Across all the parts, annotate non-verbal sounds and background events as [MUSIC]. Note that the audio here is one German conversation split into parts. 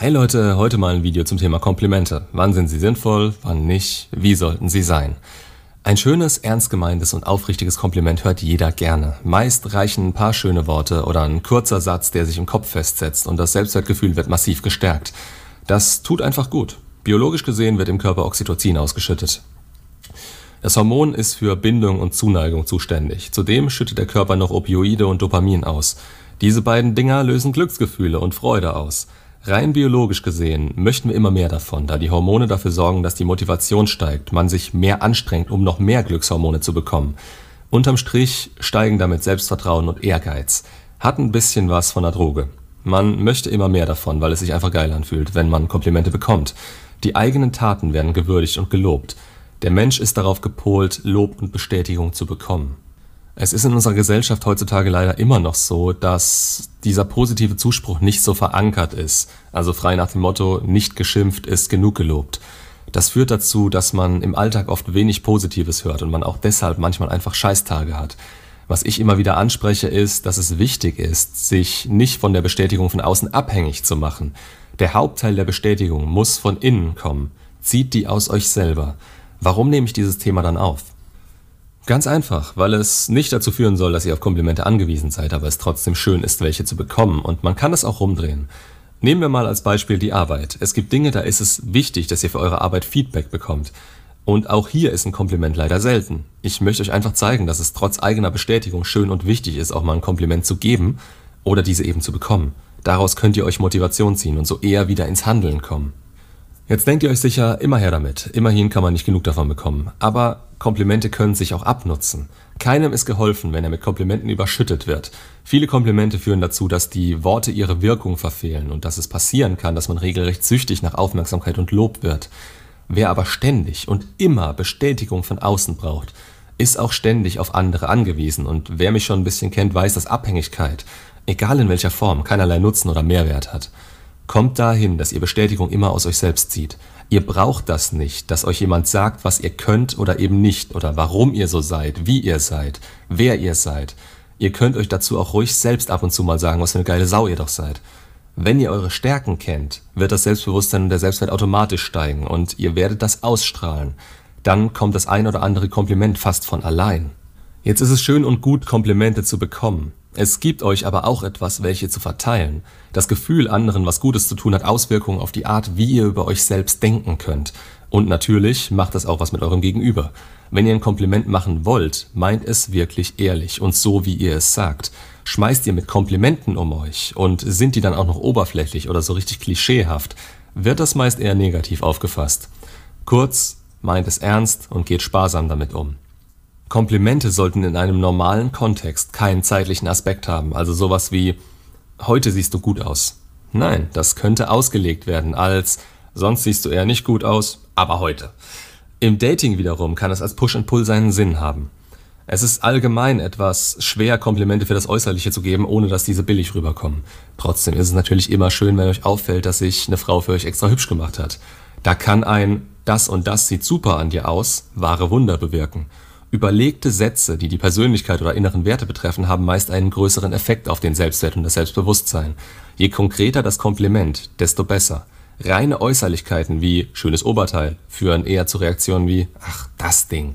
Hey Leute, heute mal ein Video zum Thema Komplimente. Wann sind sie sinnvoll, wann nicht, wie sollten sie sein? Ein schönes, ernst gemeintes und aufrichtiges Kompliment hört jeder gerne. Meist reichen ein paar schöne Worte oder ein kurzer Satz, der sich im Kopf festsetzt und das Selbstwertgefühl wird massiv gestärkt. Das tut einfach gut. Biologisch gesehen wird im Körper Oxytocin ausgeschüttet. Das Hormon ist für Bindung und Zuneigung zuständig. Zudem schüttet der Körper noch Opioide und Dopamin aus. Diese beiden Dinger lösen Glücksgefühle und Freude aus. Rein biologisch gesehen möchten wir immer mehr davon, da die Hormone dafür sorgen, dass die Motivation steigt, man sich mehr anstrengt, um noch mehr Glückshormone zu bekommen. Unterm Strich steigen damit Selbstvertrauen und Ehrgeiz. Hat ein bisschen was von der Droge. Man möchte immer mehr davon, weil es sich einfach geil anfühlt, wenn man Komplimente bekommt. Die eigenen Taten werden gewürdigt und gelobt. Der Mensch ist darauf gepolt, Lob und Bestätigung zu bekommen. Es ist in unserer Gesellschaft heutzutage leider immer noch so, dass dieser positive Zuspruch nicht so verankert ist. Also frei nach dem Motto, nicht geschimpft ist genug gelobt. Das führt dazu, dass man im Alltag oft wenig Positives hört und man auch deshalb manchmal einfach Scheißtage hat. Was ich immer wieder anspreche, ist, dass es wichtig ist, sich nicht von der Bestätigung von außen abhängig zu machen. Der Hauptteil der Bestätigung muss von innen kommen. Zieht die aus euch selber. Warum nehme ich dieses Thema dann auf? Ganz einfach, weil es nicht dazu führen soll, dass ihr auf Komplimente angewiesen seid, aber es trotzdem schön ist, welche zu bekommen und man kann es auch rumdrehen. Nehmen wir mal als Beispiel die Arbeit. Es gibt Dinge, da ist es wichtig, dass ihr für eure Arbeit Feedback bekommt. Und auch hier ist ein Kompliment leider selten. Ich möchte euch einfach zeigen, dass es trotz eigener Bestätigung schön und wichtig ist, auch mal ein Kompliment zu geben oder diese eben zu bekommen. Daraus könnt ihr euch Motivation ziehen und so eher wieder ins Handeln kommen. Jetzt denkt ihr euch sicher, immer her damit. Immerhin kann man nicht genug davon bekommen. Aber Komplimente können sich auch abnutzen. Keinem ist geholfen, wenn er mit Komplimenten überschüttet wird. Viele Komplimente führen dazu, dass die Worte ihre Wirkung verfehlen und dass es passieren kann, dass man regelrecht süchtig nach Aufmerksamkeit und Lob wird. Wer aber ständig und immer Bestätigung von außen braucht, ist auch ständig auf andere angewiesen und wer mich schon ein bisschen kennt, weiß, dass Abhängigkeit, egal in welcher Form, keinerlei Nutzen oder Mehrwert hat. Kommt dahin, dass ihr Bestätigung immer aus euch selbst zieht. Ihr braucht das nicht, dass euch jemand sagt, was ihr könnt oder eben nicht oder warum ihr so seid, wie ihr seid, wer ihr seid. Ihr könnt euch dazu auch ruhig selbst ab und zu mal sagen, was für eine geile Sau ihr doch seid. Wenn ihr eure Stärken kennt, wird das Selbstbewusstsein und der Selbstwert automatisch steigen und ihr werdet das ausstrahlen. Dann kommt das ein oder andere Kompliment fast von allein. Jetzt ist es schön und gut, Komplimente zu bekommen. Es gibt euch aber auch etwas, welche zu verteilen. Das Gefühl, anderen was Gutes zu tun, hat Auswirkungen auf die Art, wie ihr über euch selbst denken könnt. Und natürlich macht das auch was mit eurem Gegenüber. Wenn ihr ein Kompliment machen wollt, meint es wirklich ehrlich und so, wie ihr es sagt. Schmeißt ihr mit Komplimenten um euch und sind die dann auch noch oberflächlich oder so richtig klischeehaft, wird das meist eher negativ aufgefasst. Kurz, meint es ernst und geht sparsam damit um. Komplimente sollten in einem normalen Kontext keinen zeitlichen Aspekt haben, also sowas wie heute siehst du gut aus. Nein, das könnte ausgelegt werden als sonst siehst du eher nicht gut aus, aber heute. Im Dating wiederum kann es als Push and Pull seinen Sinn haben. Es ist allgemein etwas schwer, Komplimente für das Äußerliche zu geben, ohne dass diese billig rüberkommen. Trotzdem ist es natürlich immer schön, wenn euch auffällt, dass sich eine Frau für euch extra hübsch gemacht hat. Da kann ein das und das sieht super an dir aus wahre Wunder bewirken. Überlegte Sätze, die die Persönlichkeit oder inneren Werte betreffen, haben meist einen größeren Effekt auf den Selbstwert und das Selbstbewusstsein. Je konkreter das Kompliment, desto besser. Reine Äußerlichkeiten wie schönes Oberteil führen eher zu Reaktionen wie ach, das Ding.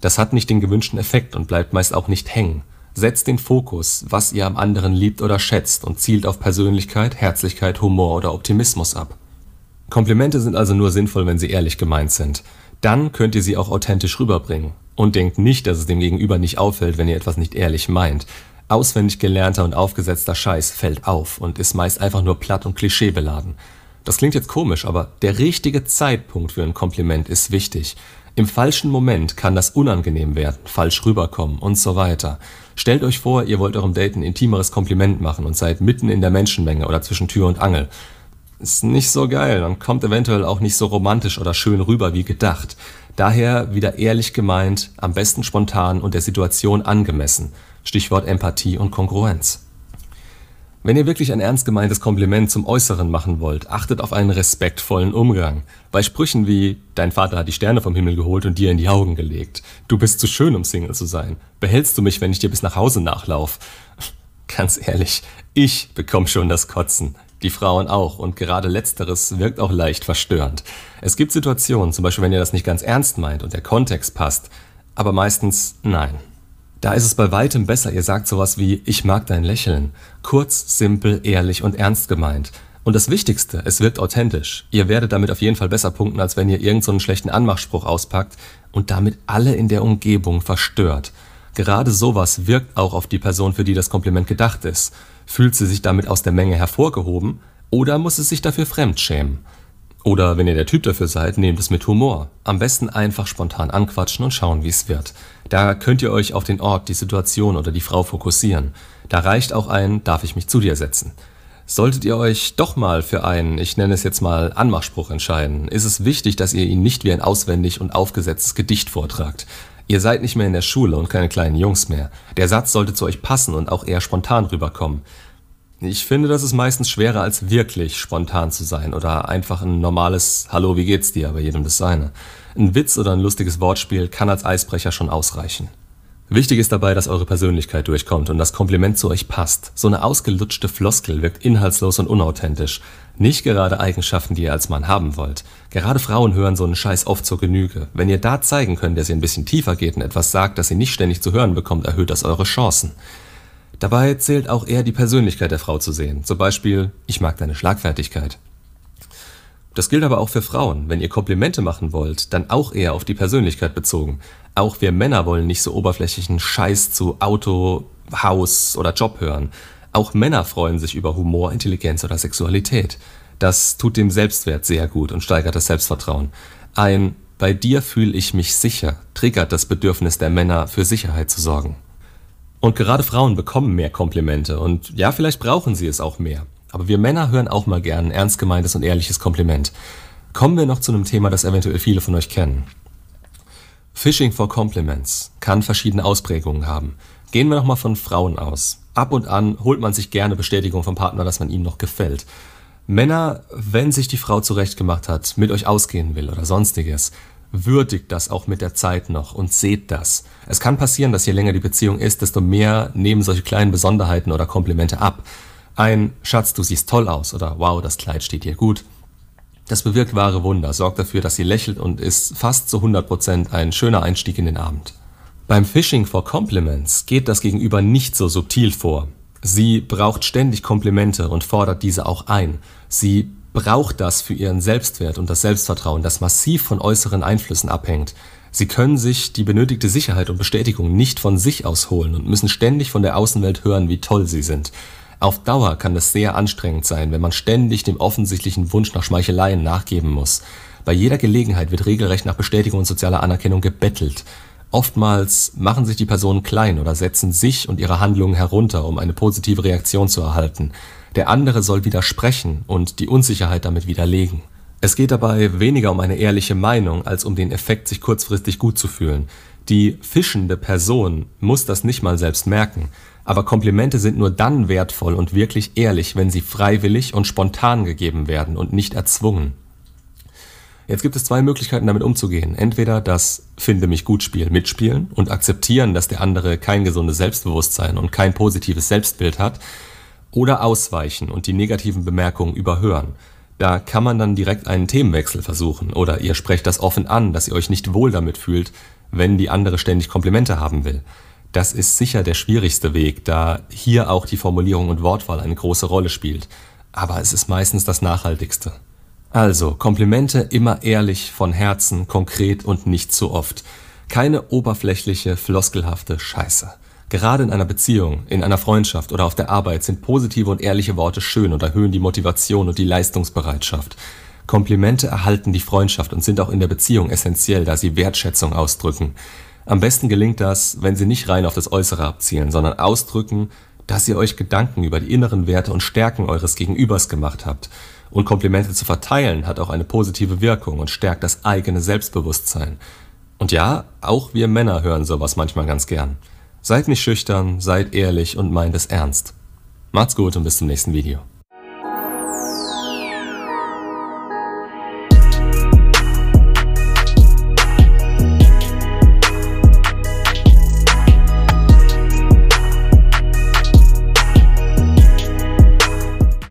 Das hat nicht den gewünschten Effekt und bleibt meist auch nicht hängen. Setzt den Fokus, was ihr am anderen liebt oder schätzt und zielt auf Persönlichkeit, Herzlichkeit, Humor oder Optimismus ab. Komplimente sind also nur sinnvoll, wenn sie ehrlich gemeint sind. Dann könnt ihr sie auch authentisch rüberbringen. Und denkt nicht, dass es dem Gegenüber nicht auffällt, wenn ihr etwas nicht ehrlich meint. Auswendig gelernter und aufgesetzter Scheiß fällt auf und ist meist einfach nur platt und klischeebeladen. Das klingt jetzt komisch, aber der richtige Zeitpunkt für ein Kompliment ist wichtig. Im falschen Moment kann das unangenehm werden, falsch rüberkommen und so weiter. Stellt euch vor, ihr wollt eurem Date ein intimeres Kompliment machen und seid mitten in der Menschenmenge oder zwischen Tür und Angel. Ist nicht so geil und kommt eventuell auch nicht so romantisch oder schön rüber wie gedacht. Daher wieder ehrlich gemeint, am besten spontan und der Situation angemessen. Stichwort Empathie und Kongruenz. Wenn ihr wirklich ein ernst gemeintes Kompliment zum Äußeren machen wollt, achtet auf einen respektvollen Umgang. Bei Sprüchen wie Dein Vater hat die Sterne vom Himmel geholt und dir in die Augen gelegt. Du bist zu schön, um Single zu sein. Behältst du mich, wenn ich dir bis nach Hause nachlauf? [LAUGHS] Ganz ehrlich, ich bekomme schon das Kotzen. Die Frauen auch und gerade letzteres wirkt auch leicht verstörend. Es gibt Situationen, zum Beispiel wenn ihr das nicht ganz ernst meint und der Kontext passt, aber meistens nein. Da ist es bei weitem besser, ihr sagt sowas wie Ich mag dein Lächeln. Kurz, simpel, ehrlich und ernst gemeint. Und das Wichtigste, es wirkt authentisch. Ihr werdet damit auf jeden Fall besser punkten, als wenn ihr irgendeinen so schlechten Anmachspruch auspackt und damit alle in der Umgebung verstört. Gerade sowas wirkt auch auf die Person, für die das Kompliment gedacht ist. Fühlt sie sich damit aus der Menge hervorgehoben oder muss sie sich dafür fremd schämen? Oder wenn ihr der Typ dafür seid, nehmt es mit Humor. Am besten einfach spontan anquatschen und schauen, wie es wird. Da könnt ihr euch auf den Ort, die Situation oder die Frau fokussieren. Da reicht auch ein Darf ich mich zu dir setzen. Solltet ihr euch doch mal für einen, ich nenne es jetzt mal Anmachspruch entscheiden, ist es wichtig, dass ihr ihn nicht wie ein auswendig und aufgesetztes Gedicht vortragt. Ihr seid nicht mehr in der Schule und keine kleinen Jungs mehr. Der Satz sollte zu euch passen und auch eher spontan rüberkommen. Ich finde, das ist meistens schwerer als wirklich spontan zu sein oder einfach ein normales Hallo, wie geht's dir, bei jedem das seine. Ein Witz oder ein lustiges Wortspiel kann als Eisbrecher schon ausreichen. Wichtig ist dabei, dass eure Persönlichkeit durchkommt und das Kompliment zu euch passt. So eine ausgelutschte Floskel wirkt inhaltslos und unauthentisch. Nicht gerade Eigenschaften, die ihr als Mann haben wollt. Gerade Frauen hören so einen Scheiß oft zur Genüge. Wenn ihr da zeigen könnt, dass ihr ein bisschen tiefer geht und etwas sagt, das ihr nicht ständig zu hören bekommt, erhöht das eure Chancen. Dabei zählt auch eher die Persönlichkeit der Frau zu sehen. Zum Beispiel, ich mag deine Schlagfertigkeit. Das gilt aber auch für Frauen. Wenn ihr Komplimente machen wollt, dann auch eher auf die Persönlichkeit bezogen. Auch wir Männer wollen nicht so oberflächlichen Scheiß zu Auto, Haus oder Job hören. Auch Männer freuen sich über Humor, Intelligenz oder Sexualität. Das tut dem Selbstwert sehr gut und steigert das Selbstvertrauen. Ein Bei dir fühle ich mich sicher triggert das Bedürfnis der Männer, für Sicherheit zu sorgen. Und gerade Frauen bekommen mehr Komplimente und ja, vielleicht brauchen sie es auch mehr. Aber wir Männer hören auch mal gern ein ernst gemeintes und ehrliches Kompliment. Kommen wir noch zu einem Thema, das eventuell viele von euch kennen. Phishing for Compliments kann verschiedene Ausprägungen haben. Gehen wir noch mal von Frauen aus. Ab und an holt man sich gerne Bestätigung vom Partner, dass man ihm noch gefällt. Männer, wenn sich die Frau zurechtgemacht hat, mit euch ausgehen will oder sonstiges, würdigt das auch mit der Zeit noch und seht das. Es kann passieren, dass je länger die Beziehung ist, desto mehr nehmen solche kleinen Besonderheiten oder Komplimente ab. Ein Schatz, du siehst toll aus oder wow, das Kleid steht dir gut. Das bewirkt wahre Wunder, sorgt dafür, dass sie lächelt und ist fast zu 100% ein schöner Einstieg in den Abend. Beim Phishing for Compliments geht das Gegenüber nicht so subtil vor. Sie braucht ständig Komplimente und fordert diese auch ein. Sie braucht das für ihren Selbstwert und das Selbstvertrauen, das massiv von äußeren Einflüssen abhängt. Sie können sich die benötigte Sicherheit und Bestätigung nicht von sich aus holen und müssen ständig von der Außenwelt hören, wie toll sie sind. Auf Dauer kann es sehr anstrengend sein, wenn man ständig dem offensichtlichen Wunsch nach Schmeicheleien nachgeben muss. Bei jeder Gelegenheit wird regelrecht nach Bestätigung und sozialer Anerkennung gebettelt. Oftmals machen sich die Personen klein oder setzen sich und ihre Handlungen herunter, um eine positive Reaktion zu erhalten. Der andere soll widersprechen und die Unsicherheit damit widerlegen. Es geht dabei weniger um eine ehrliche Meinung als um den Effekt, sich kurzfristig gut zu fühlen. Die fischende Person muss das nicht mal selbst merken, aber Komplimente sind nur dann wertvoll und wirklich ehrlich, wenn sie freiwillig und spontan gegeben werden und nicht erzwungen. Jetzt gibt es zwei Möglichkeiten, damit umzugehen. Entweder das Finde mich gut Spiel mitspielen und akzeptieren, dass der andere kein gesundes Selbstbewusstsein und kein positives Selbstbild hat, oder ausweichen und die negativen Bemerkungen überhören. Da kann man dann direkt einen Themenwechsel versuchen oder ihr sprecht das offen an, dass ihr euch nicht wohl damit fühlt, wenn die andere ständig Komplimente haben will. Das ist sicher der schwierigste Weg, da hier auch die Formulierung und Wortwahl eine große Rolle spielt. Aber es ist meistens das Nachhaltigste. Also, Komplimente immer ehrlich, von Herzen, konkret und nicht zu oft. Keine oberflächliche, floskelhafte Scheiße. Gerade in einer Beziehung, in einer Freundschaft oder auf der Arbeit sind positive und ehrliche Worte schön und erhöhen die Motivation und die Leistungsbereitschaft. Komplimente erhalten die Freundschaft und sind auch in der Beziehung essentiell, da sie Wertschätzung ausdrücken. Am besten gelingt das, wenn sie nicht rein auf das Äußere abzielen, sondern ausdrücken, dass ihr euch Gedanken über die inneren Werte und Stärken eures Gegenübers gemacht habt. Und Komplimente zu verteilen hat auch eine positive Wirkung und stärkt das eigene Selbstbewusstsein. Und ja, auch wir Männer hören sowas manchmal ganz gern. Seid nicht schüchtern, seid ehrlich und meint es ernst. Macht's gut und bis zum nächsten Video.